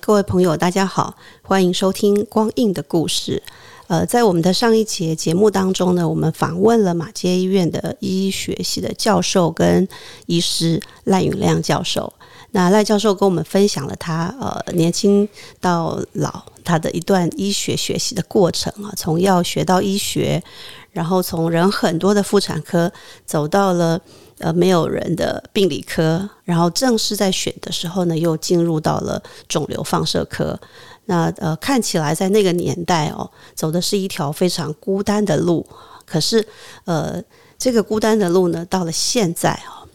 各位朋友，大家好，欢迎收听光印的故事。呃，在我们的上一节节目当中呢，我们访问了马街医院的医学系的教授跟医师赖允亮教授。那赖教授跟我们分享了他呃年轻到老他的一段医学学习的过程啊，从药学到医学，然后从人很多的妇产科走到了。呃，没有人的病理科，然后正式在选的时候呢，又进入到了肿瘤放射科。那呃，看起来在那个年代哦，走的是一条非常孤单的路。可是呃，这个孤单的路呢，到了现在哦，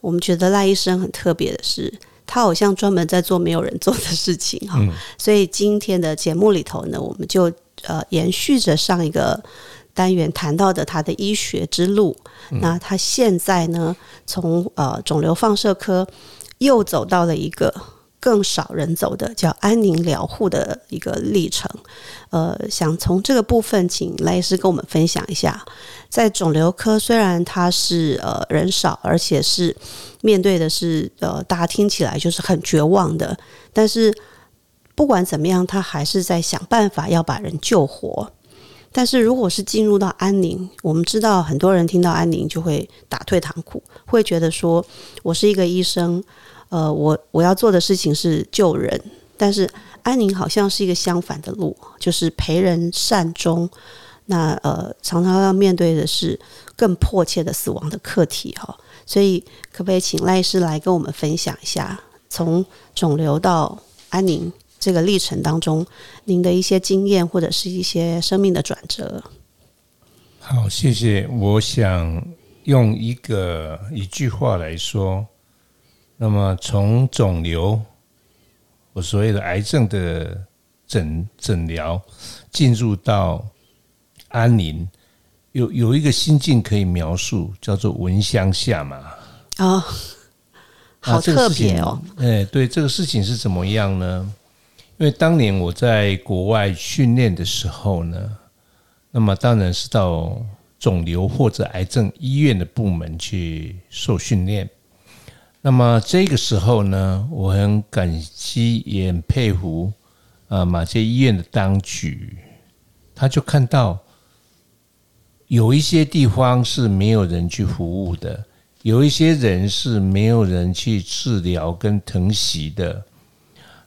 我们觉得赖医生很特别的是，他好像专门在做没有人做的事情哈。所以今天的节目里头呢，我们就呃延续着上一个。单元谈到的他的医学之路，那他现在呢，从呃肿瘤放射科又走到了一个更少人走的叫安宁疗护的一个历程。呃，想从这个部分请赖医师跟我们分享一下，在肿瘤科虽然他是呃人少，而且是面对的是呃大家听起来就是很绝望的，但是不管怎么样，他还是在想办法要把人救活。但是如果是进入到安宁，我们知道很多人听到安宁就会打退堂鼓，会觉得说我是一个医生，呃，我我要做的事情是救人。但是安宁好像是一个相反的路，就是陪人善终。那呃，常常要面对的是更迫切的死亡的课题哈。所以可不可以请赖医师来跟我们分享一下，从肿瘤到安宁？这个历程当中，您的一些经验或者是一些生命的转折。好，谢谢。我想用一个一句话来说，那么从肿瘤，我所谓的癌症的诊诊疗，进入到安宁，有有一个心境可以描述，叫做闻香下马。哦，好特别哦。哎，对，这个事情是怎么样呢？因为当年我在国外训练的时候呢，那么当然是到肿瘤或者癌症医院的部门去受训练。那么这个时候呢，我很感激也很佩服啊，马街医院的当局，他就看到有一些地方是没有人去服务的，有一些人是没有人去治疗跟疼惜的，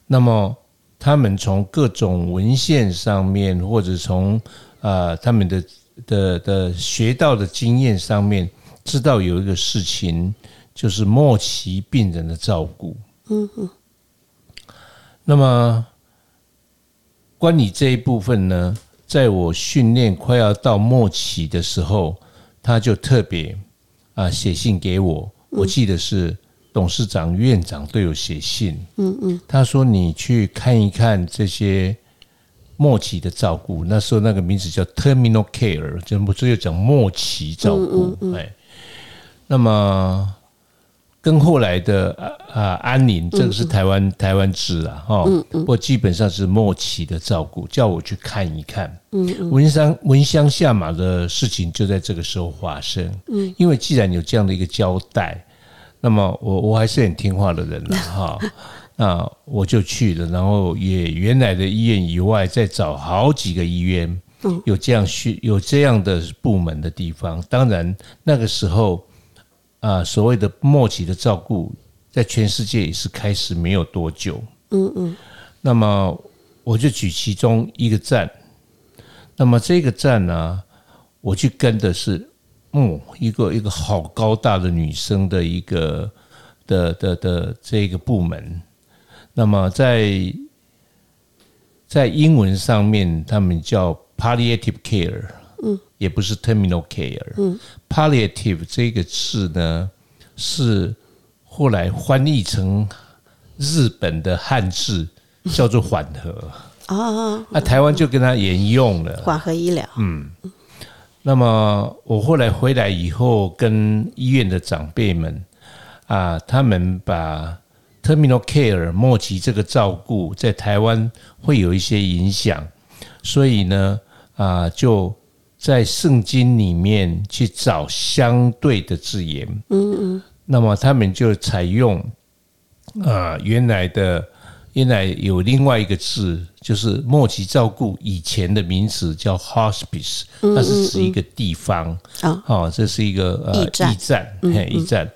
那么。他们从各种文献上面，或者从啊他们的的的学到的经验上面，知道有一个事情，就是末期病人的照顾。嗯哼。那么，关于这一部分呢，在我训练快要到末期的时候，他就特别啊写信给我，我记得是。董事长、院长都有写信，嗯嗯，他说你去看一看这些末期的照顾。那时候那个名字叫 terminal care，就不只有讲末期照顾，哎，那么跟后来的啊啊安宁，这个是台湾台湾制啊，哈，不过基本上是末期的照顾，叫我去看一看，嗯，闻香闻香下马的事情就在这个时候发生，嗯，因为既然有这样的一个交代。那么我我还是很听话的人了 哈，那我就去了，然后也原来的医院以外再找好几个医院，有这样需有这样的部门的地方。当然那个时候啊，所谓的末期的照顾，在全世界也是开始没有多久。嗯嗯。那么我就举其中一个站，那么这个站呢，我去跟的是。嗯，一个一个好高大的女生的一个的的的这个部门，那么在在英文上面，他们叫 palliative care，嗯，也不是 terminal care，嗯，palliative 这个字呢，是后来翻译成日本的汉字叫做缓和，哦，那台湾就跟他沿用了。缓和医疗，嗯那么我后来回来以后，跟医院的长辈们啊，他们把 terminal care 末期这个照顾在台湾会有一些影响，所以呢啊，就在圣经里面去找相对的字眼。嗯嗯。那么他们就采用啊原来的。原来有另外一个字，就是末期照顾以前的名词叫 hospice，那是指一个地方啊哦，这是一个呃驿站。嘿，驿站。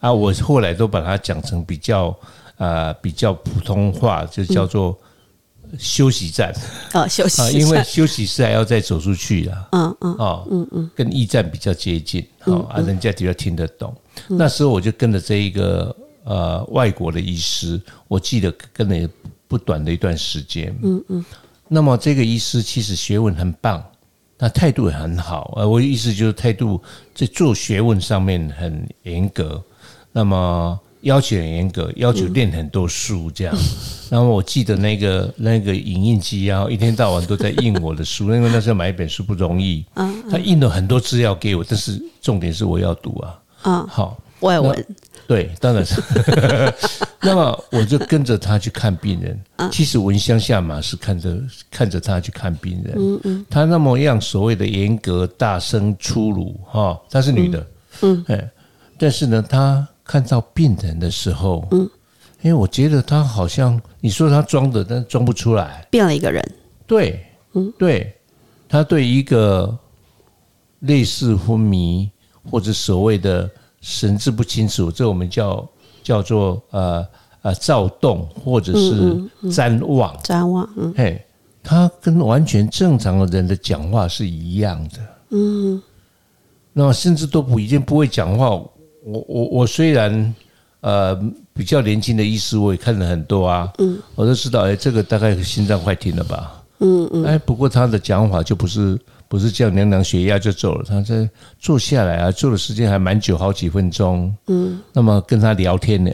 啊，我后来都把它讲成比较呃比较普通话，就叫做休息站。哦，休息因为休息室还要再走出去啊，嗯嗯。哦，嗯嗯，跟驿站比较接近，哦啊，人家比较听得懂。那时候我就跟着这一个呃外国的医师，我记得跟了不短的一段时间，嗯嗯。那么这个医师其实学问很棒，那态度也很好，呃，我的意思就是态度在做学问上面很严格，那么。要求很严格，要求练很多书这样。然后我记得那个那个影印机啊，一天到晚都在印我的书，因为那时候买一本书不容易。嗯，他印了很多资料给我，但是重点是我要读啊。嗯，好，外文，对，当然是。那么我就跟着他去看病人。其实闻香下马是看着看着他去看病人。嗯嗯。他那么样所谓的严格、大声、粗鲁，哈，她是女的。嗯。哎，但是呢，她看到病人的时候，嗯，因为我觉得她好像你说她装的，但装不出来。变了一个人，对，嗯，对，她对一个类似昏迷或者所谓的神志不清楚，这我们叫叫做呃呃躁动或者是谵妄，瞻望，嗯。嘿，他跟完全正常的人的讲话是一样的，嗯。那甚至都不一定不会讲话。我我我虽然呃比较年轻的医师，我也看了很多啊，嗯，我都知道，哎，这个大概心脏快停了吧，嗯嗯，哎，不过他的讲法就不是不是这样量量血压就走了，他在坐下来啊，坐的时间还蛮久，好几分钟，嗯，那么跟他聊天呢，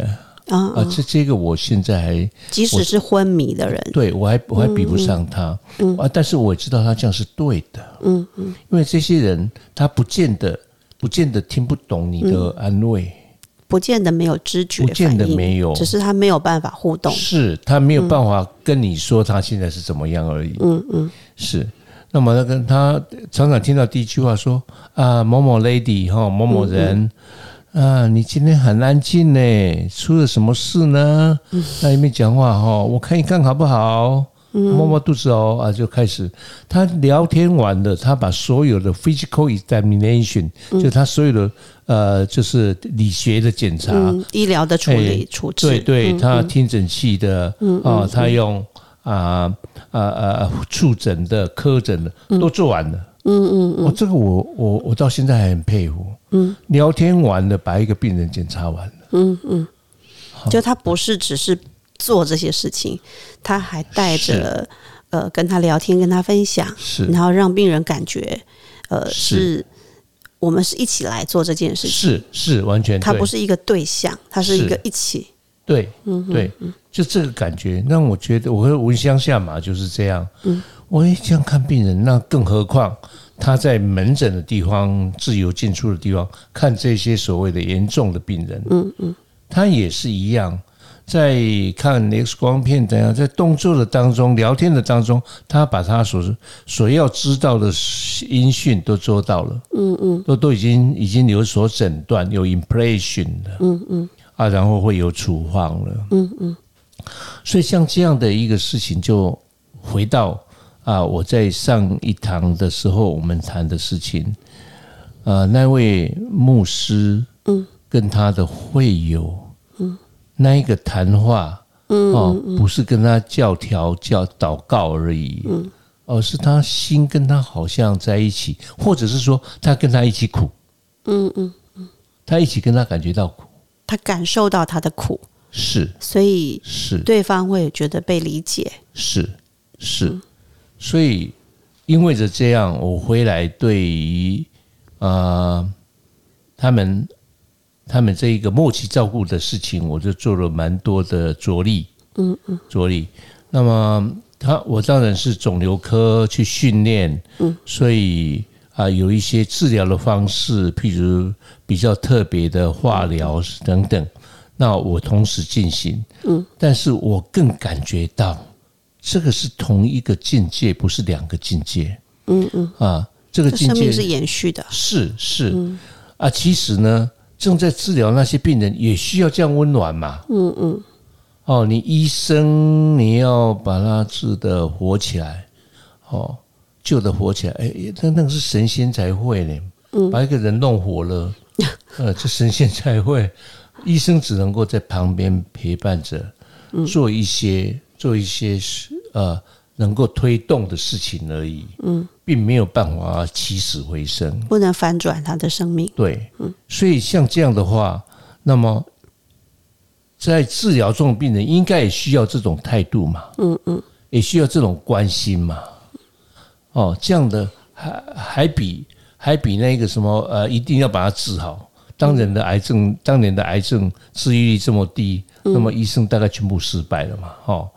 啊啊，这这个我现在还即使是昏迷的人，对我还我还比不上他，嗯啊，但是我知道他这样是对的，嗯嗯，因为这些人他不见得不见得听不懂你的安慰。不见得没有知觉不见得没有。只是他没有办法互动。是他没有办法跟你说他现在是怎么样而已。嗯嗯。是，那么那个他常常听到第一句话说啊某某 lady 哈某某人、啊，你今天很安静呢，出了什么事呢？那一面讲话哈，我看一看好不好？摸摸肚子哦啊，就开始。他聊天完了，他把所有的 physical examination，、就他所有的呃就是理学的检查，嗯，医疗的处理哎处置，对对，他听诊器的，啊，他用啊啊啊触诊的、科诊的都做完了。嗯嗯嗯。我这个我我我到现在还很佩服。嗯，聊天完了，把一个病人检查完了。嗯嗯，就他不是只是做这些事情，他还带着呃跟他聊天，跟他分享，是。然后让病人感觉呃是。是我们是一起来做这件事情，是是完全他不是一个对象，他是一个一起，对，嗯对，就这个感觉。让我觉得，我和闻香下马就是这样。嗯，我也这样看病人，那更何况他在门诊的地方、自由进出的地方看这些所谓的严重的病人，嗯嗯。他也是一样，在看 X 光片等下，在动作的当中、聊天的当中，他把他所所要知道的音讯都做到了，嗯嗯。都都已经已经有所诊断，有 impression 了。嗯嗯啊，然后会有处方了。嗯嗯。所以像这样的一个事情，就回到啊，我在上一堂的时候，我们谈的事情，呃，那位牧师，嗯，跟他的会友，嗯，那一个谈话，嗯哦，不是跟他教条、教祷告而已，嗯，而是他心跟他好像在一起，或者是说他跟他一起苦，嗯嗯嗯，他一起跟他感觉到苦，他感受到他的苦，是。所以是，对方会觉得被理解。是是，所以因为着这样，我回来对于呃他们他们这一个默契照顾的事情，我就做了蛮多的着力，嗯嗯，着力。那么他我当然是肿瘤科去训练，嗯，所以啊有一些治疗的方式，譬如比较特别的化疗等等，那我同时进行，嗯，但是我更感觉到这个是同一个境界，不是两个境界，嗯嗯，啊，这个境界是延续的，是是，啊，其实呢。正在治疗那些病人也需要这样温暖嘛？嗯嗯。哦，你医生你要把他治的活起来，哦，救的活起来，哎，那那个是神仙才会呢。嗯。把一个人弄活了，呃，这神仙才会。医生只能够在旁边陪伴着，做一些做一些事，呃。能够推动的事情而已，嗯，并没有办法起死回生，不能反转他的生命。对，嗯，所以像这样的话，那么在治疗这种病人，应该也需要这种态度嘛，嗯嗯，也需要这种关心嘛。哦，这样的还还比还比那个什么呃，一定要把它治好。当年的癌症，当年的癌症治愈率这么低，那么医生大概全部失败了嘛，哦。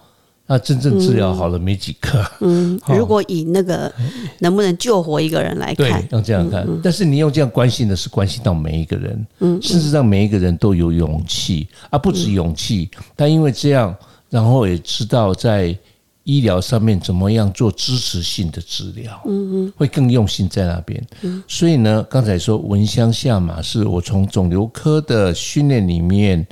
那真正治疗好了没几个。嗯，如果以那个能不能救活一个人来看，用这样看。但是你用这样关心的是关心到每一个人，嗯，甚至让每一个人都有勇气啊，不止勇气，但因为这样，然后也知道在医疗上面怎么样做支持性的治疗，嗯嗯，会更用心在那边。嗯，所以呢，刚才说闻香下马是我从肿瘤科的训练里面。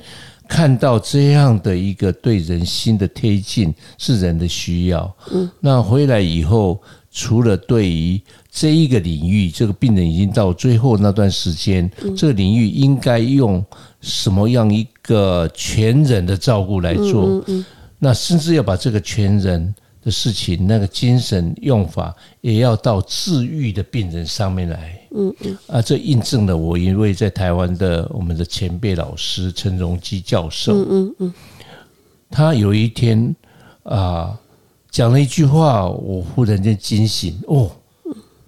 看到这样的一个对人心的贴近是人的需要，嗯，那回来以后，除了对于这一个领域，这个病人已经到最后那段时间，这个领域应该用什么样一个全人的照顾来做，那甚至要把这个全人。的事情，那个精神用法也要到治愈的病人上面来。嗯嗯，啊，这印证了我一位在台湾的我们的前辈老师陈荣基教授。嗯嗯嗯，他有一天啊讲了一句话，我忽然间惊醒。哦，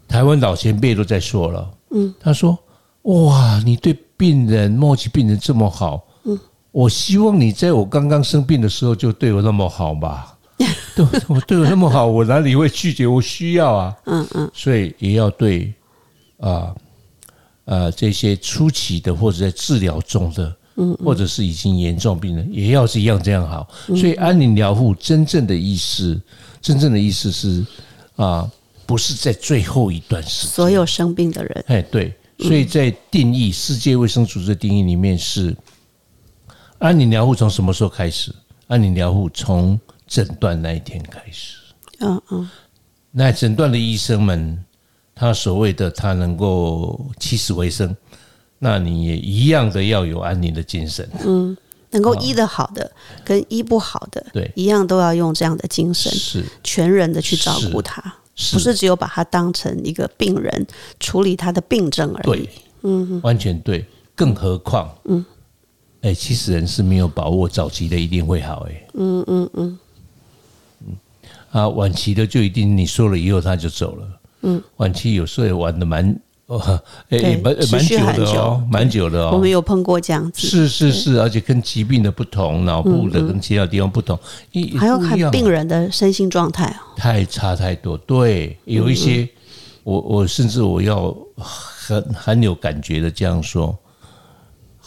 台湾老前辈都在说了。嗯，他说：“哇，你对病人末期病人这么好。嗯，我希望你在我刚刚生病的时候就对我那么好吧。”对我对我那么好，我哪里会拒绝？我需要啊，嗯嗯，所以也要对啊呃这些初期的或者在治疗中的，嗯，或者是已经严重病人，也要是一样这样好。所以安宁疗护真正的意思，真正的意思是啊，不是在最后一段时间，所有生病的人，哎对，所以在定义世界卫生组织的定义里面是安宁疗护从什么时候开始？安宁疗护从诊断那一天开始，嗯嗯，那诊断的医生们，他所谓的他能够起死回生，那你也一样的要有安宁的精神，嗯，能够医的好的跟医不好的，对，一样都要用这样的精神，是。全人的去照顾他，不是只有把他当成一个病人处理他的病症而已，嗯，完全对，更何况，嗯，哎，其实人是没有把握早期的一定会好，哎，嗯嗯嗯嗯。啊，晚期的就一定你说了以后他就走了。嗯，晚期有时候也玩的蛮，哎，蛮蛮久的哦，蛮久的哦。我们有碰过这样子。是是是，而且跟疾病的不同，脑部的跟其他地方不同，一还要看病人的身心状态哦。太差太多，对，有一些，我我甚至我要很很有感觉的这样说，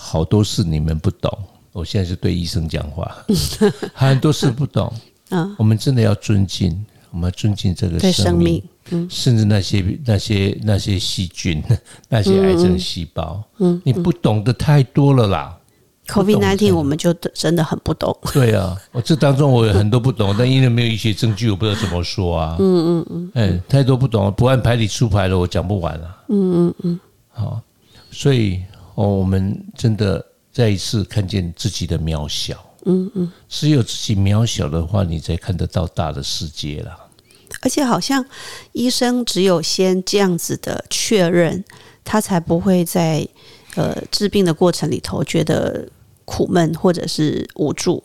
好多事你们不懂。我现在是对医生讲话，很多事不懂。嗯，我们真的要尊敬，我们要尊敬这个生命，嗯，甚至那些那些那些细菌，那些癌症细胞，嗯，你不懂得太多了啦。COVID nineteen 我们就真的很不懂。对啊，我这当中我有很多不懂，但因为没有一些证据，我不知道怎么说啊。嗯嗯嗯，哎，太多不懂，不按牌理出牌了，我讲不完了。嗯嗯嗯，好，所以哦，我们真的再一次看见自己的渺小。嗯嗯，只有自己渺小的话，你才看得到大的世界了。而且好像医生只有先这样子的确认，他才不会在呃治病的过程里头觉得苦闷或者是无助。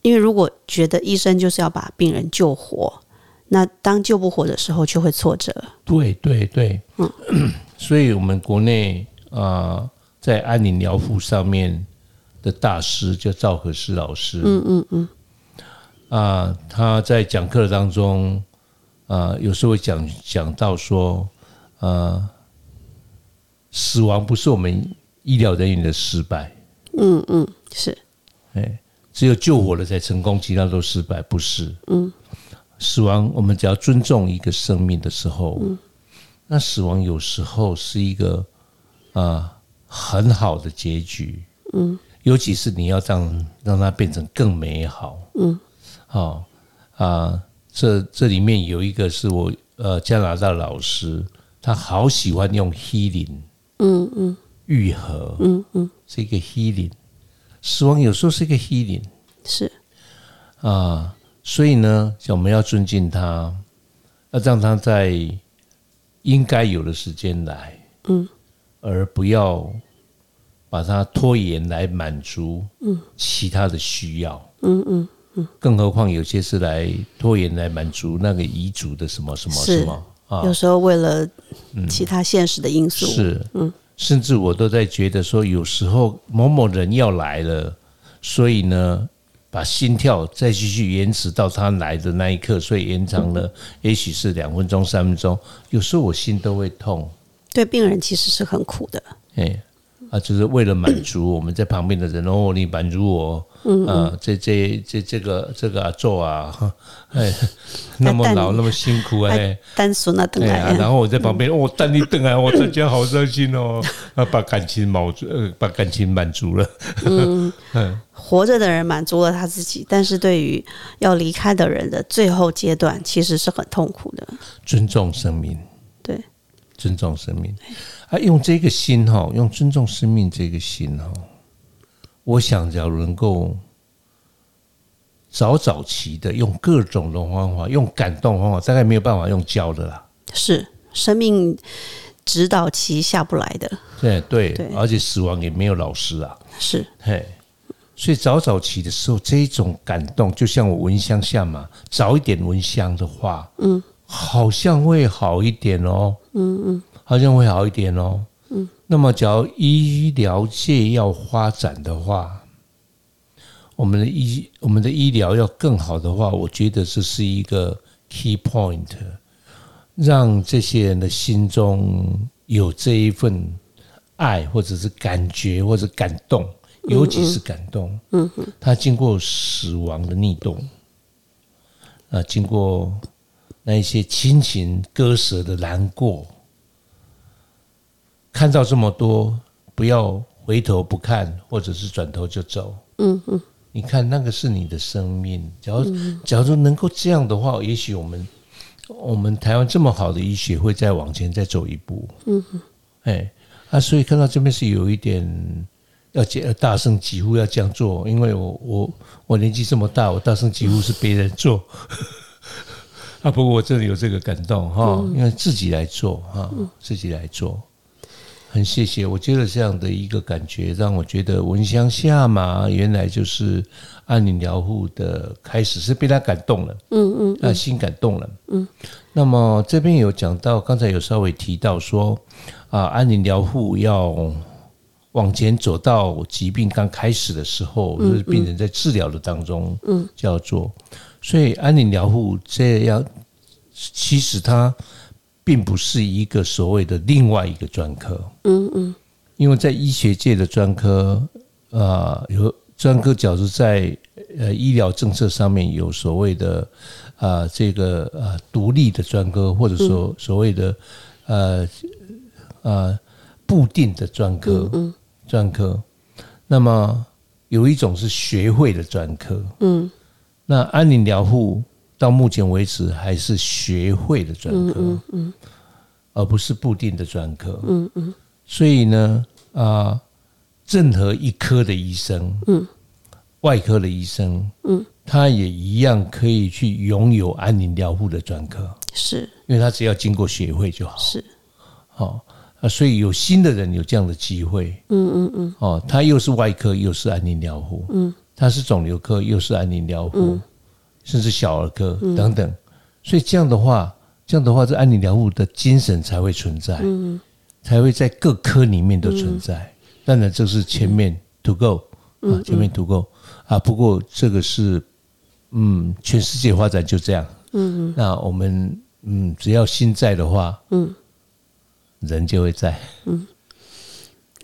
因为如果觉得医生就是要把病人救活，那当救不活的时候就会挫折。对对对，嗯，所以我们国内啊。在安宁疗护上面的大师，叫赵可师老师。嗯嗯嗯。啊，他在讲课当中，啊，有时候会讲讲到说，啊，死亡不是我们医疗人员的失败。嗯嗯，是。哎，只有救活了才成功，其他都失败，不是？嗯。死亡，我们只要尊重一个生命的时候，嗯，那死亡有时候是一个啊很好的结局。嗯。尤其是你要让让它变成更美好。嗯。好啊，这这里面有一个是我呃加拿大老师，他好喜欢用 healing，嗯嗯，愈合，嗯嗯，是一个 healing，死亡有时候是一个 healing，是啊，所以呢，我们要尊敬他，要让他在应该有的时间来，嗯，而不要把它拖延来满足，嗯，其他的需要，嗯嗯。更何况有些是来拖延来满足那个遗嘱的什么什么什么啊？有时候为了其他现实的因素，是。嗯，甚至我都在觉得说，有时候某某人要来了，所以呢，把心跳再继续延迟到他来的那一刻，所以延长了，也许是两分钟、三分钟。有时候我心都会痛，对病人其实是很苦的。哎。啊，就是为了满足我们在旁边的人哦，你满足我，嗯啊，这这这这个这个做啊，哎，那么老那么辛苦哎，单纯啊等来，然后我在旁边，哦，等你等啊，我大家好伤心哦，啊，把感情满足，呃，把感情满足了，嗯，活着的人满足了他自己，但是对于要离开的人的最后阶段，其实是很痛苦的。尊重生命，对，尊重生命。啊，用这个心哈，用尊重生命这个心哈，我想，假如能够早早期的用各种的方法，用感动方法，大概没有办法用教的啦。是生命指导期下不来的。对对，而且死亡也没有老师啊。是嘿，所以早早期的时候，这种感动，就像我闻香下嘛，早一点闻香的话，嗯，好像会好一点哦。嗯嗯。好像会好一点哦。嗯，那么，假如医疗界要发展的话，我们的医我们的医疗要更好的话，我觉得这是一个 key point，让这些人的心中有这一份爱，或者是感觉，或者感动，尤其是感动。嗯哼，他经过死亡的逆动，啊，经过那一些亲情割舍的难过。看到这么多，不要回头不看，或者是转头就走。嗯嗯，你看那个是你的生命。假如假如能够这样的话，也许我们我们台湾这么好的医学会再往前再走一步。嗯嗯，哎啊，所以看到这边是有一点要要大声疾呼要这样做，因为我我我年纪这么大，我大声疾呼是别人做。啊，不过我这里有这个感动哈，因为自己来做哈，自己来做。很谢谢，我觉得这样的一个感觉，让我觉得闻香下马原来就是安宁疗护的开始，是被他感动了，嗯嗯，啊心感动了，嗯。那么这边有讲到，刚才有稍微提到说，啊安宁疗护要往前走到疾病刚开始的时候，就是病人在治疗的当中，嗯，叫做，所以安宁疗护这样，其实它。并不是一个所谓的另外一个专科，嗯嗯，因为在医学界的专科，啊，有专科，假如在呃医疗政策上面有所谓的啊这个啊独立的专科，或者说所谓的呃呃固定的专科，嗯，专科，那么有一种是学会的专科，嗯，那安宁疗护。到目前为止还是学会的专科，嗯嗯，而不是固定的专科，嗯嗯。所以呢，啊，任何一科的医生，嗯，外科的医生，嗯，他也一样可以去拥有安宁疗护的专科，是，因为他只要经过学会就好，是，好啊。所以有新的人有这样的机会，嗯嗯嗯，哦，他又是外科又是安宁疗护，嗯，他是肿瘤科又是安宁疗护。甚至小儿科等等，所以这样的话，这样的话，这安宁疗护的精神才会存在，才会在各科里面都存在。当然这是前面 to go 啊，前面 to go 啊。不过这个是嗯，全世界发展就这样。嗯嗯。那我们嗯，只要心在的话，嗯，人就会在。嗯。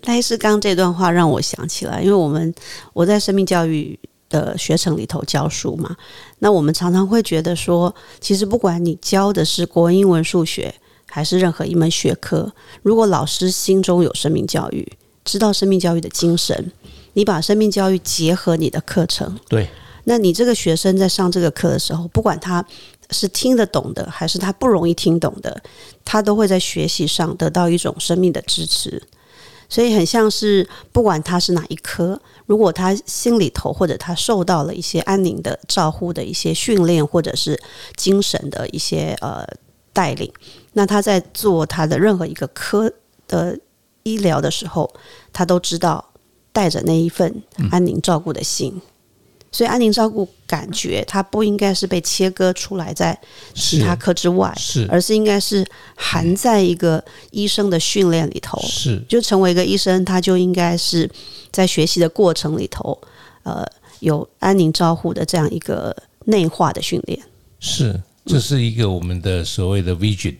赖师刚这段话让我想起来，因为我们我在生命教育的学程里头教书嘛，那我们常常会觉得说，其实不管你教的是国文、英文、数学，还是任何一门学科，如果老师心中有生命教育，知道生命教育的精神，你把生命教育结合你的课程，对，那你这个学生在上这个课的时候，不管他是听得懂的，还是他不容易听懂的，他都会在学习上得到一种生命的支持。所以很像是，不管他是哪一科，如果他心里头或者他受到了一些安宁的照护的一些训练，或者是精神的一些呃带领，那他在做他的任何一个科的医疗的时候，他都知道带着那一份安宁照顾的心。所以安宁照顾感觉，它不应该是被切割出来在其他科之外，是，而是应该是含在一个医生的训练里头。是，就成为一个医生，他就应该是在学习的过程里头，呃，有安宁照护的这样一个内化的训练。是，这是一个我们的所谓的 vision。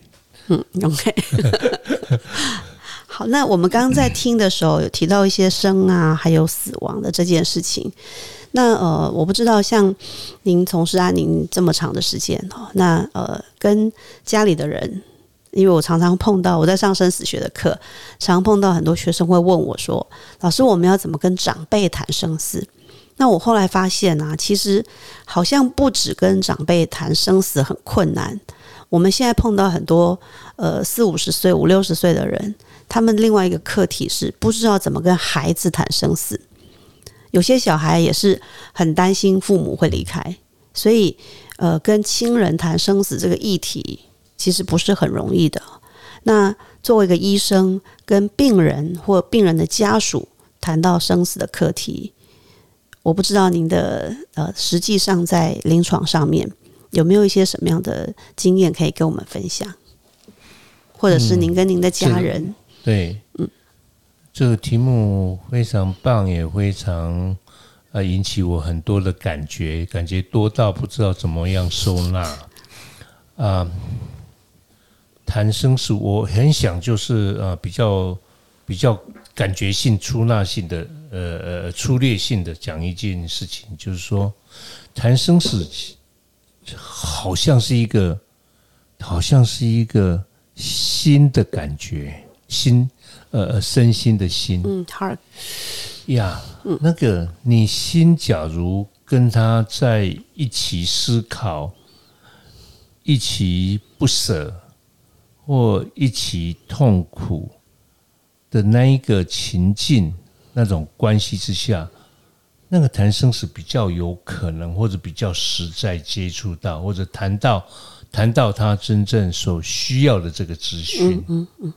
嗯，OK。好，那我们刚刚在听的时候有提到一些生啊，还有死亡的这件事情。那呃，我不知道像您从事安宁这么长的时间哦，那呃，跟家里的人，因为我常常碰到我在上生死学的课，常碰到很多学生会问我说：“老师，我们要怎么跟长辈谈生死？”那我后来发现啊，其实好像不止跟长辈谈生死很困难，我们现在碰到很多呃四五十岁、五六十岁的人，他们另外一个课题是不知道怎么跟孩子谈生死。有些小孩也是很担心父母会离开，所以呃，跟亲人谈生死这个议题其实不是很容易的。那作为一个医生，跟病人或病人的家属谈到生死的课题，我不知道您的呃，实际上在临床上面有没有一些什么样的经验可以跟我们分享，或者是您跟您的家人对嗯。这个题目非常棒，也非常呃引起我很多的感觉，感觉多到不知道怎么样收纳啊。谈生死，我很想就是呃比较比较感觉性、出纳性的呃呃粗略性的讲一件事情，就是说谈生死好像是一个好像是一个新的感觉，新。呃，身心的心，嗯，heart，呀，那个你心，假如跟他在一起思考，一起不舍，或一起痛苦的那一个情境，那种关系之下，那个谈生死比较有可能，或者比较实在接触到，或者谈到谈到他真正所需要的这个资讯，嗯嗯。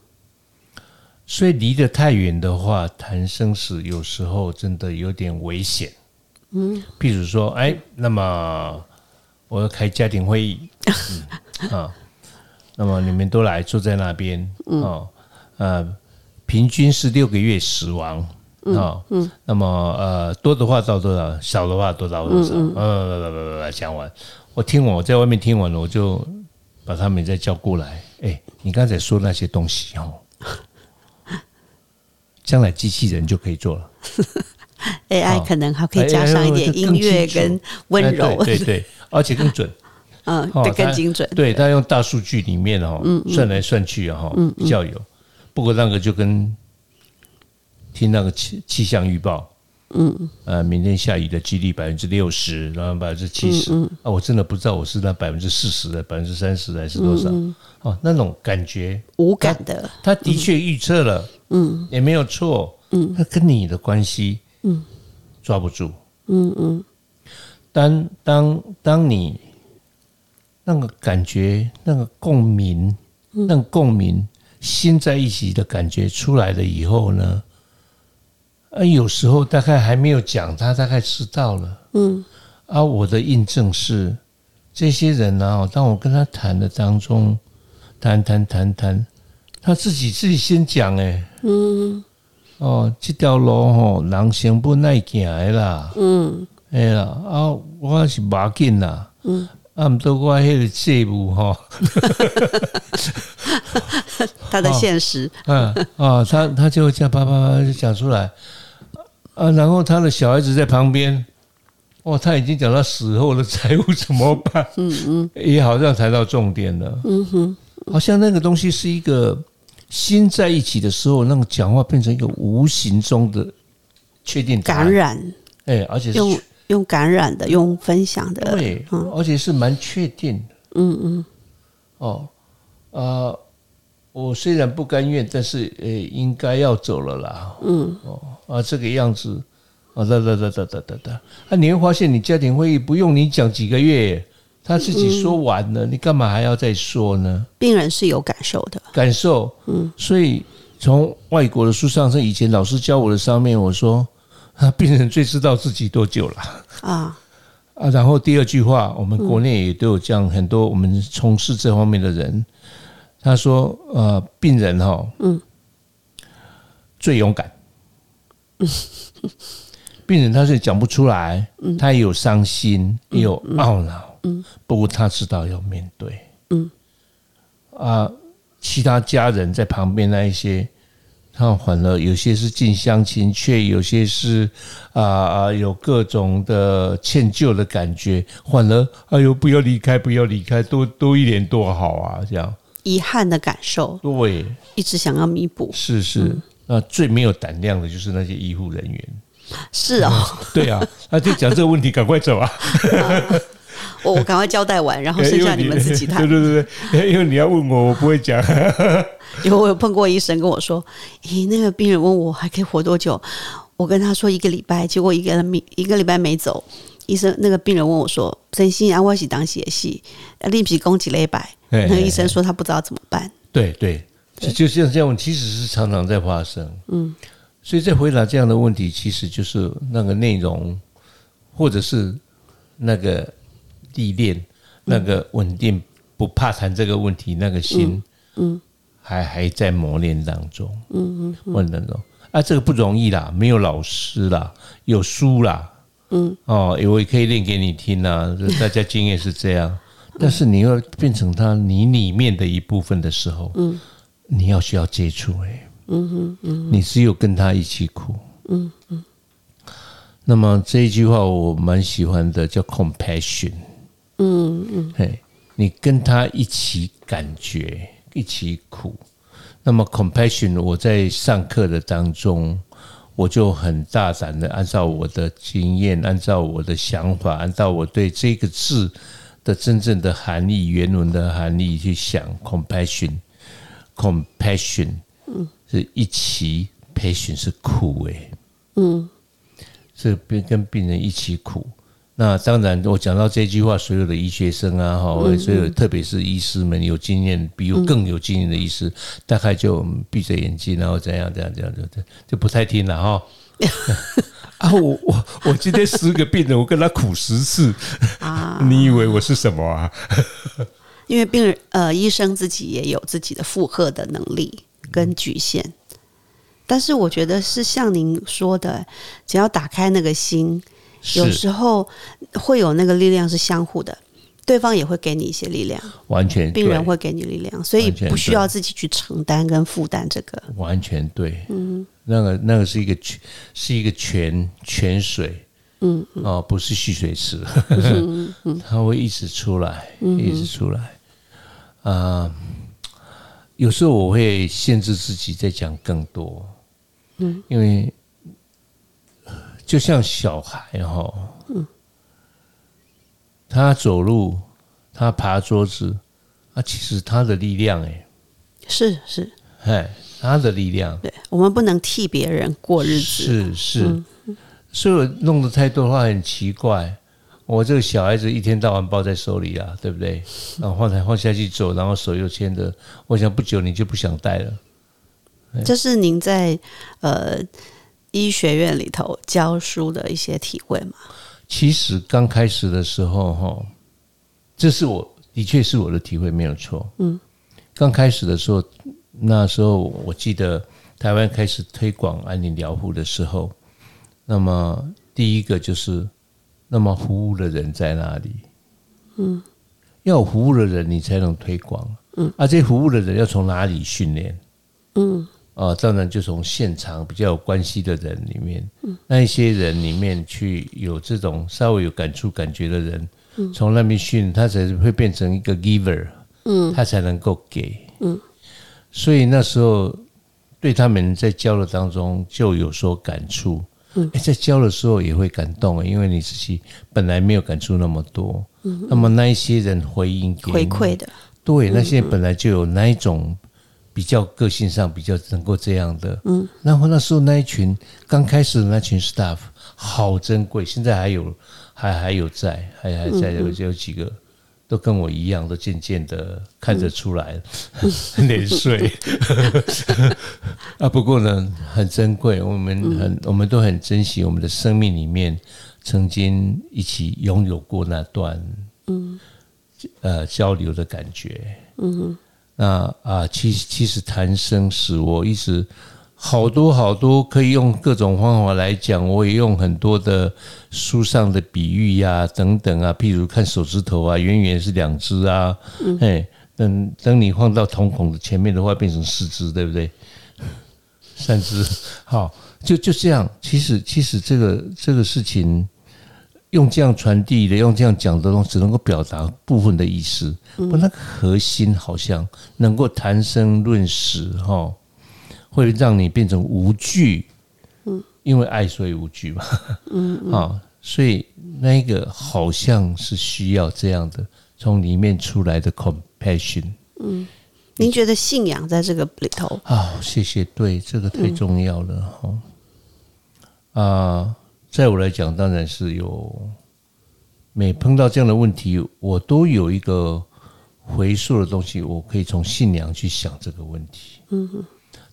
所以离得太远的话，谈生死有时候真的有点危险。嗯，譬如说，哎，那么我要开家庭会议，啊，那么你们都来坐在那边，哦，呃，平均是六个月死亡，啊，嗯，那么呃，多的话到多少，少的话多到多少，嗯，来来来来讲完，我听完，我在外面听完了，我就把他们再叫过来，哎，你刚才说那些东西哦。将来机器人就可以做了，AI 可能还可以加上一点音乐跟温柔，对对，而且更准，嗯，对，更精准。对他用大数据里面哦，算来算去哈，比较有。不过那个就跟听那个气气象预报，嗯，呃，明天下雨的几率百分之六十，然后百分之七十，啊，我真的不知道我是那百分之四十的，百分之三十还是多少？哦，那种感觉无感的，他的确预测了。嗯，也没有错。嗯，他跟你的关系，嗯，抓不住。嗯嗯，当当当你那个感觉、那个共鸣、那个共鸣心在一起的感觉出来了以后呢，啊，有时候大概还没有讲，他大概知道了。嗯，啊，我的印证是，这些人呢，当我跟他谈的当中，谈谈谈谈。他自己自己先讲诶，嗯，哦，这条路吼，人生不耐行的啦，嗯。哎啦，啊，我是马紧啦，嗯，啊，毋过我迄个债务吼，他的现实，嗯啊，他他就这样啪啪啪就讲出来，啊，然后他的小孩子在旁边，哦，他已经讲到死后的财务怎么办？嗯嗯，也好像谈到重点了，嗯哼，好像那个东西是一个心在一起的时候，那个讲话变成一个无形中的确定感，染，哎，而且是用用感染的，用分享的，对，而且是蛮确定的。嗯嗯。哦，啊，我虽然不甘愿，但是呃，应该要走了啦。嗯，哦啊，这个样子，啊，哒哒哒哒哒哒哒，啊，你会发现你家庭会议不用你讲几个月，他自己说完了，你干嘛还要再说呢？病人是有感受的，感受，嗯，所以从外国的书上，是以前老师教我的上面，我说啊，病人最知道自己多久了。啊，啊，然后第二句话，我们国内也都有这样很多我们从事这方面的人，他说，呃，病人哈，嗯，最勇敢，病人他是讲不出来，他也有伤心，也有懊恼，嗯，不过他知道要面对，嗯，啊，其他家人在旁边那一些。他反而有些是近乡情怯，有些是啊啊、有各种的歉疚的感觉，反而哎呦不要离开，不要离开，多多一点多好啊，这样。遗憾的感受，对，一直想要弥补，是是，那最没有胆量的就是那些医护人员，是哦，对啊，那就讲这个问题，赶快走啊，我我赶快交代完，然后剩下你们自己 谈对。对对对，因为你要问我，我不会讲，因为我有碰过医生跟我说：“咦，那个病人问我还可以活多久？”我跟他说一个礼拜，结果一个没一个礼拜没走。医生那个病人问我说：“真心啊，我是当血系，立皮攻击了一百。”那个医生说他不知道怎么办。对对，就就像这样，其实是常常在发生。嗯，所以在回答这样的问题，其实就是那个内容，或者是那个历练，那个稳定，不怕谈这个问题，那个心，嗯，还还在磨练当中。嗯嗯，问当中啊，这个不容易啦，没有老师啦，有书啦。嗯，哦，我也可以练给你听啊，就大家经验是这样。但是你要变成他你里面的一部分的时候，嗯，你要需要接触哎，嗯哼嗯，你只有跟他一起哭，嗯嗯。那么这一句话我蛮喜欢的，叫 compassion，嗯嗯，嘿，你跟他一起感觉，一起苦。那么 compassion，我在上课的当中，我就很大胆的按照我的经验，按照我的想法，按照我对这个字的真正的含义、原文的含义去想 compassion，compassion，嗯，是一起，passion 是苦诶，嗯，是跟跟病人一起苦。那当然，我讲到这句话，所有的医学生啊，哈，所有特别是医师们有经验，比我更有经验的医师，大概就闭着眼睛，然后怎样怎样怎样，就就不太听了哈。啊，我我我今天十个病人，我跟他苦十次啊，你以为我是什么啊？因为病人呃，医生自己也有自己的负荷的能力跟局限，但是我觉得是像您说的，只要打开那个心，有是时候会有那个力量是相互的，对方也会给你一些力量，完全病人会给你力量，所以不需要自己去承担跟负担这个。完全对，嗯，那个那个是一个泉，是一个泉泉水，嗯，哦，不是蓄水池，它会一直出来，一直出来，啊、有时候我会限制自己在讲更多，嗯，因为呃就像小孩哈，嗯，他走路，他爬桌子，啊，其实他的力量，哎，是是，哎，他的力量对，我们不能替别人过日子。是是，所以我弄得太多的话很奇怪。我这个小孩子一天到晚抱在手里啊，对不对？然 后放来放下去走，然后手又牵着，我想不久你就不想带了。这是您在呃医学院里头教书的一些体会吗？其实刚开始的时候，哈，这是我的确是我的体会，没有错。嗯，刚开始的时候，那时候我记得台湾开始推广安宁疗护的时候，那么第一个就是，那么服务的人在哪里？嗯，要有服务的人，你才能推广。嗯，而、这服务的人要从哪里训练？嗯，啊，当然就从现场比较有关系的人里面，嗯，那一些人里面去有这种稍微有感触感觉的人，嗯，从那边训，他才会变成一个 giver，嗯，他才能够给，嗯，所以那时候对他们在教的当中就有所感触。嗯，在教的时候也会感动，因为你自己本来没有感触那么多。嗯，那么那一些人回应给回馈的，对，那些本来就有那一种比较个性上比较能够这样的。嗯，然后那时候那一群刚开始的那群 staff 好珍贵，现在还有还还有在，还还在有有几个。都跟我一样，都渐渐的看得出来，年岁 啊。不过呢，很珍贵，我们很，我们都很珍惜我们的生命里面曾经一起拥有过那段，嗯，呃，交流的感觉，嗯，那啊，其其实谈生死，我一直。好多好多可以用各种方法来讲，我也用很多的书上的比喻呀，等等啊，譬如看手指头啊，远远是两只啊，哎，等等你放到瞳孔的前面的话，变成四只，对不对？三只，好，就就这样。其实其实这个这个事情，用这样传递的，用这样讲的东西，只能够表达部分的意思，不，那个核心好像能够谈生论死，哈。会让你变成无惧，嗯，因为爱所以无惧嘛，嗯，啊，所以那个好像是需要这样的从里面出来的 compassion，嗯，您觉得信仰在这个里头？啊，谢谢，对，这个太重要了哈，啊，在我来讲，当然是有每碰到这样的问题，我都有一个回溯的东西，我可以从信仰去想这个问题，嗯哼。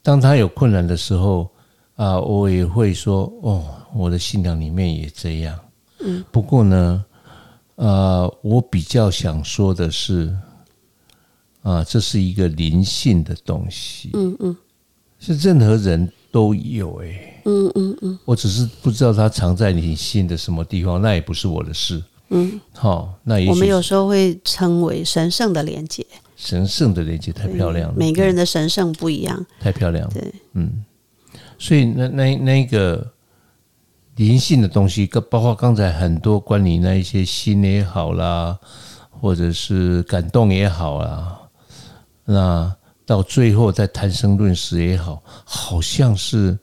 当他有困难的时候，啊，我也会说，哦，我的信仰里面也这样。嗯，不过呢，呃，我比较想说的是，啊，这是一个灵性的东西。嗯嗯，是任何人都有哎。嗯嗯嗯，我只是不知道它藏在你心的什么地方，那也不是我的事。嗯，好，那也我们有时候会称为神圣的连接。神圣的连接太漂亮了，每个人的神圣不一样，太漂亮了。对，嗯，所以那那那个灵性的东西，包括刚才很多关于那一些心也好啦，或者是感动也好啦，那到最后在谈生论死也好，好像是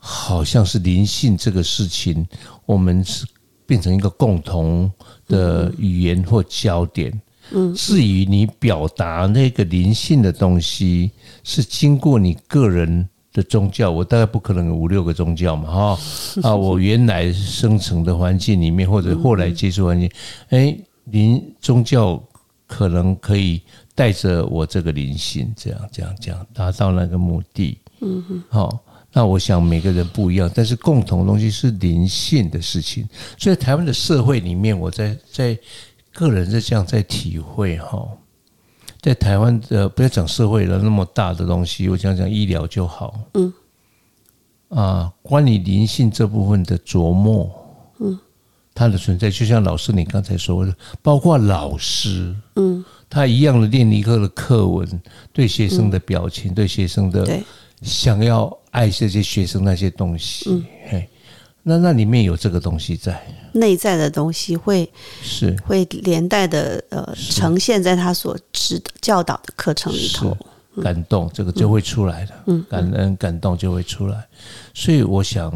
好像是灵性这个事情，我们是变成一个共同的语言或焦点。嗯，至于你表达那个灵性的东西，是经过你个人的宗教，我大概不可能有五六个宗教嘛，哈 啊，我原来生成的环境里面，或者后来接触环境，哎，灵宗教可能可以带着我这个灵性，这样这样这样达到那个目的。嗯哼，好，那我想每个人不一样，但是共同的东西是灵性的事情，所以台湾的社会里面，我在在。个人在这样在体会哈，在台湾的不要讲社会了那么大的东西，我讲讲医疗就好。嗯，啊，关于灵性这部分的琢磨，嗯，它的存在就像老师你刚才说的，包括老师，嗯，他一样的练一个的课文，对学生的表情，对学生的想要爱这些学生那些东西，嘿。那那里面有这个东西在，内在的东西会是。会连带的呃呈现在他所指教导的课程里头，感动这个就会出来的，嗯，感恩感动就会出来。所以我想，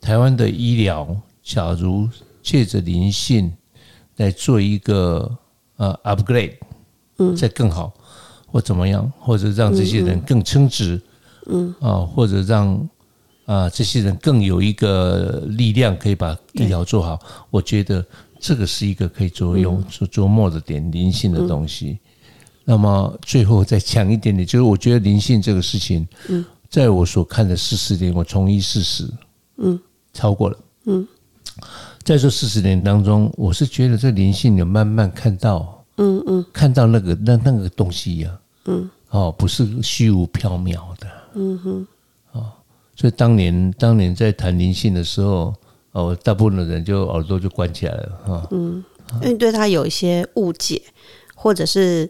台湾的医疗，假如借着灵性来做一个呃 upgrade，嗯，再更好或怎么样，或者让这些人更称职，嗯。啊，或者让。啊，这些人更有一个力量，可以把医疗做好。我觉得这个是一个可以作用、做琢磨的点，灵性的东西。那么最后再强一点点，就是我觉得灵性这个事情，嗯，在我所看的四十年，我从医四十，嗯，超过了，嗯，在这四十年当中，我是觉得这灵性有慢慢看到，嗯嗯，看到那个那那个东西呀，嗯，哦，不是虚无缥缈的，嗯哼。哦，所以当年当年在谈灵性的时候，哦，大部分的人就耳朵就关起来了哈。嗯因为对他有一些误解，或者是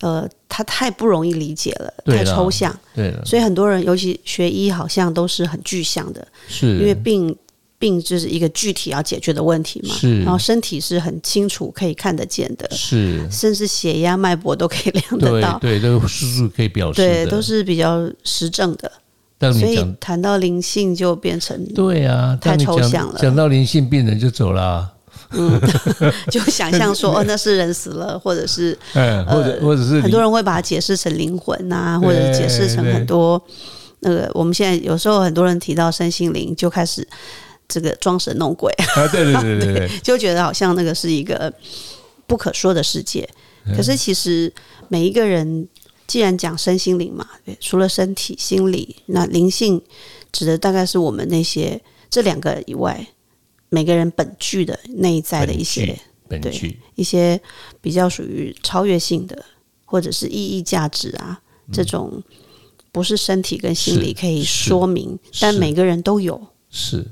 呃，他太不容易理解了，太抽象，对了，所以很多人，尤其学医，好像都是很具象的，是因为病病就是一个具体要解决的问题嘛。是然后身体是很清楚可以看得见的，是，甚至血压、脉搏都可以量得到，对对，都有数据可以表示对，都是比较实证的。所以谈到灵性，就变成对啊，太抽象了讲到灵性病人就走了啊，就想象说，哦，那是人死了，或者是嗯，或者或者是很多人会把它解释成灵魂呐、或者解释成很多那个。我们现在有时候很多人提到身心灵，就开始这个装神弄鬼，啊，对对对对 对，就觉得好像那个是一个不可说的世界。可是其实每一个人，既然讲身心灵嘛，对，除了身体、心理，那灵性指的大概是我们那些这两个以外，每个人本具的内在的一些对本具。一些比较属于超越性的，或者是意义价值啊，这种不是身体跟心理可以说明，但每个人都有。是，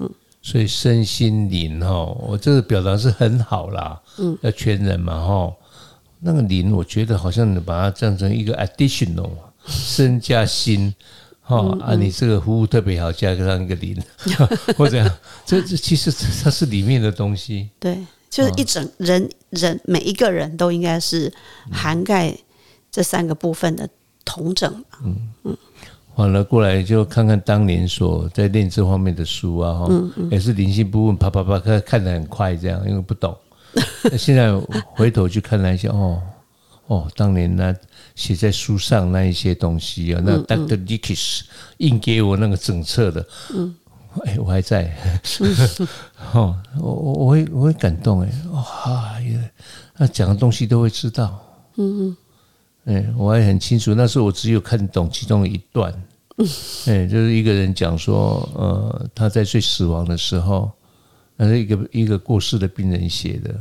所以身心灵哈，我这个表达是很好啦，嗯，要全人嘛哈。那个灵，我觉得好像你把它当成一个 additional 身加心。哦啊，你这个服务特别好，加上一个零，或者这这其实它是里面的东西，对，就是一整人人每一个人都应该是涵盖这三个部分的同整嘛。完了过来就看看当年所在练这方面的书啊，哈、也是灵性部分啪啪啪看看得很快，这样因为不懂。那 现在回头去看那些哦哦，当年那写在书上那一些东西啊，那 Doctor Dickish 印给我那个整册的，嗯，哎，我还在，哦，我我我会我会感动哎，哇，原来那讲的东西都会知道，哎，我还很清楚，那时候我只有看懂其中的一段。哎，就是一个人讲说，呃，他在最死亡的时候，那是一个一个过世的病人写的。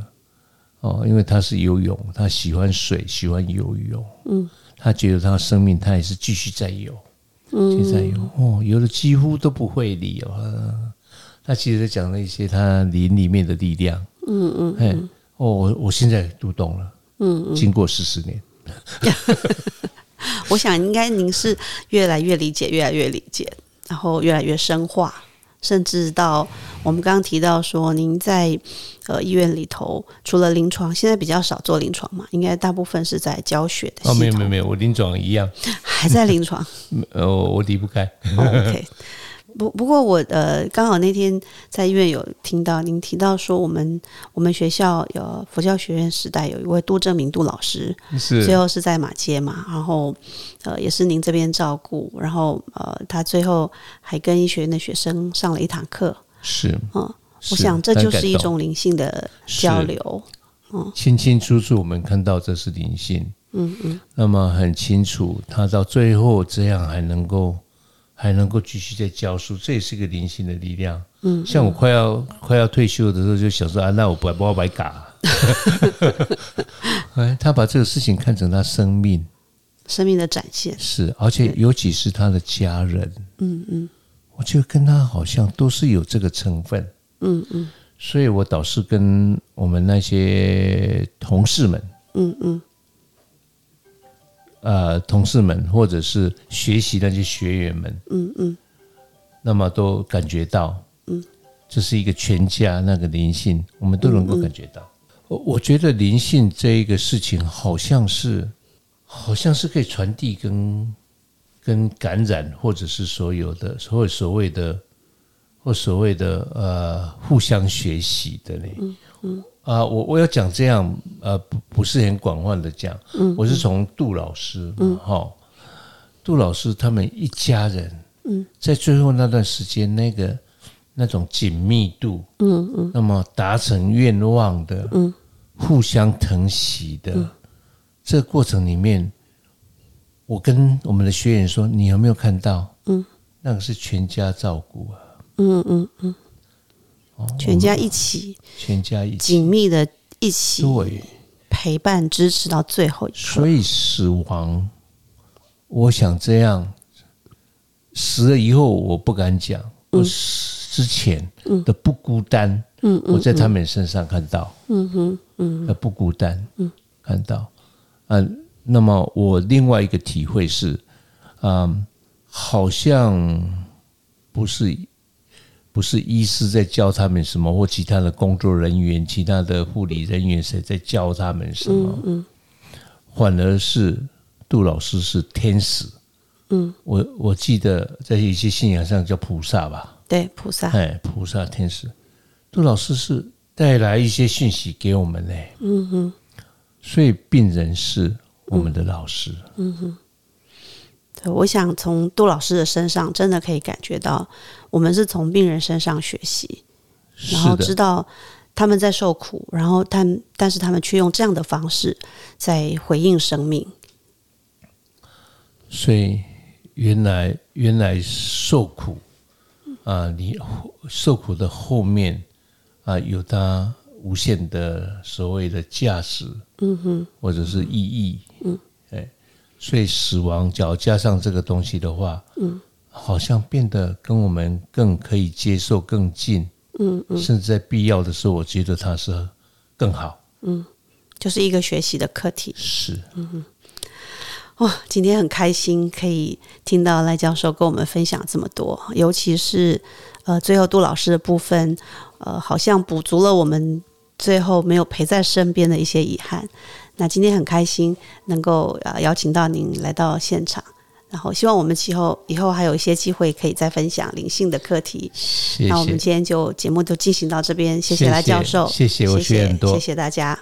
哦，因为他是游泳，他喜欢水，喜欢游泳。嗯，他觉得他生命他也是继续在游，继续在游。哦，游的几乎都不会理哦。他其实讲了一些他灵里面的力量。嗯嗯，哎，哦，我我现在读懂了。嗯嗯，经过四十年。我想应该您是越来越理解，越来越理解，然后越来越深化，甚至到我们刚刚提到说，您在呃医院里头，除了临床，现在比较少做临床嘛，应该大部分是在教学的，哦，没有没有没有，我临床一样，还在临床。呃，我离不开。哦 OK，不不过我呃刚好那天在医院有听到您提到说，我们我们学校有佛教学院时代有一位杜正明杜老师，是。最是后是在马街嘛，然后呃也是您这边照顾，然后呃他最后还跟医学院的学生上了一堂课，是，嗯，我想这就是一种灵性的交流，嗯清清楚楚，我们看到这是灵性，嗯嗯，那么很清楚，他到最后这样还能够还能够继续在教书，这也是一个灵性的力量。嗯，像我快要快要退休的时候，就想说啊，那我不不要白嘎。哎，他把这个事情看成他生命。生命的展现，是，而且尤其是他的家人，嗯嗯，我觉得跟他好像都是有这个成分，嗯嗯，所以我倒是跟我们那些同事们，嗯嗯呃，同事们或者是学习那些学员们，嗯嗯那么都感觉到，嗯，这是一个全家那个灵性，我们都能够感觉到。我我觉得灵性这一个事情，好像是，好像是可以传递跟跟感染，或者是所有的所谓所谓的或所谓的呃互相学习的呢。嗯啊，我我要讲这样，呃，不不是很广泛的讲，我是从杜老师，嗯，哈，杜老师他们一家人，嗯，在最后那段时间，那个那种紧密度，嗯嗯，那么达成愿望的，嗯，互相疼惜的，这个过程里面，我跟我们的学员说，你有没有看到？嗯，那个是全家照顾啊，嗯嗯嗯，全家一起全家一起，紧密的一起对。陪伴支持到最后一刻。所，以死亡，我想这样，死了以后我不敢讲，我死之前的不孤单，嗯，我在他们身上看到，嗯。哼，嗯，的不孤单，嗯，看到，嗯，那么我另外一个体会是，嗯，好像不是不是医师在教他们什么，或其他的工作人员、其他的护理人员谁在教他们什么，嗯，反而是杜老师是天使。嗯，我我记得在一些信仰上叫菩萨吧，对，菩萨，哎，菩萨天使，杜老师是带来一些讯息给我们嘞，嗯哼，所以病人是我们的老师，嗯哼，对，我想从杜老师的身上真的可以感觉到，我们是从病人身上学习，然后知道他们在受苦，然后但但是他们却用这样的方式在回应生命，所以。原来，原来受苦啊！你受苦的后面啊，有它无限的所谓的价值，嗯哼，或者是意义，所以死亡，只要加上这个东西的话，嗯，好像变得跟我们更可以接受、更近，嗯嗯，甚至在必要的时候，我觉得它是更好，嗯，就是一个学习的课题，是，嗯哼。哇，今天很开心可以听到赖教授跟我们分享这么多，尤其是呃最后杜老师的部分，呃好像补足了我们最后没有陪在身边的一些遗憾。那今天很开心能够呃邀请到您来到现场，然后希望我们以后以后还有一些机会可以再分享灵性的课题。那我们今天就节目就进行到这边，谢谢赖教授，谢谢我学很多，谢谢大家。